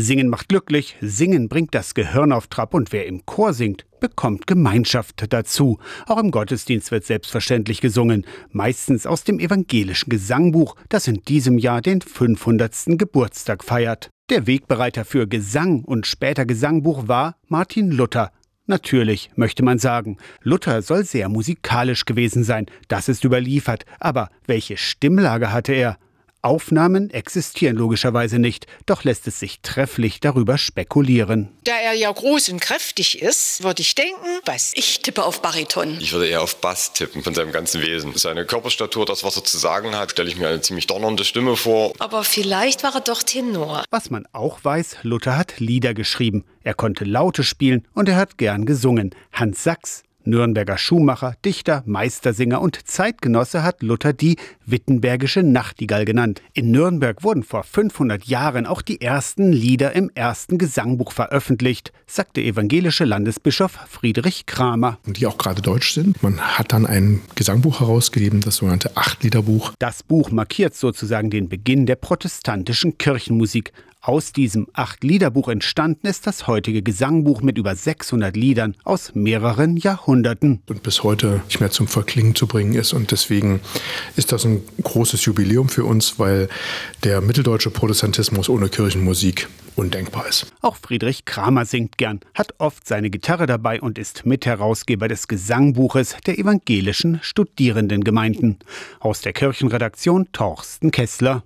Singen macht glücklich, Singen bringt das Gehirn auf Trab und wer im Chor singt, bekommt Gemeinschaft dazu. Auch im Gottesdienst wird selbstverständlich gesungen, meistens aus dem evangelischen Gesangbuch, das in diesem Jahr den 500. Geburtstag feiert. Der Wegbereiter für Gesang und später Gesangbuch war Martin Luther. Natürlich, möchte man sagen. Luther soll sehr musikalisch gewesen sein, das ist überliefert. Aber welche Stimmlage hatte er? Aufnahmen existieren logischerweise nicht, doch lässt es sich trefflich darüber spekulieren. Da er ja groß und kräftig ist, würde ich denken, Bass. Ich tippe auf Bariton. Ich würde eher auf Bass tippen, von seinem ganzen Wesen. Seine Körperstatur, das, was er zu sagen hat, stelle ich mir eine ziemlich donnernde Stimme vor. Aber vielleicht war er doch Tenor. Was man auch weiß, Luther hat Lieder geschrieben. Er konnte Laute spielen und er hat gern gesungen. Hans Sachs, Nürnberger Schuhmacher, Dichter, Meistersinger und Zeitgenosse hat Luther die Wittenbergische Nachtigall genannt. In Nürnberg wurden vor 500 Jahren auch die ersten Lieder im ersten Gesangbuch veröffentlicht, sagt der evangelische Landesbischof Friedrich Kramer. Die auch gerade deutsch sind. Man hat dann ein Gesangbuch herausgegeben, das sogenannte Achtliederbuch. Das Buch markiert sozusagen den Beginn der protestantischen Kirchenmusik. Aus diesem Acht-Liederbuch entstanden ist das heutige Gesangbuch mit über 600 Liedern aus mehreren Jahrhunderten. Und bis heute nicht mehr zum Verklingen zu bringen ist. Und deswegen ist das ein großes Jubiläum für uns, weil der mitteldeutsche Protestantismus ohne Kirchenmusik undenkbar ist. Auch Friedrich Kramer singt gern, hat oft seine Gitarre dabei und ist Mitherausgeber des Gesangbuches der evangelischen Studierendengemeinden. Aus der Kirchenredaktion Torsten Kessler.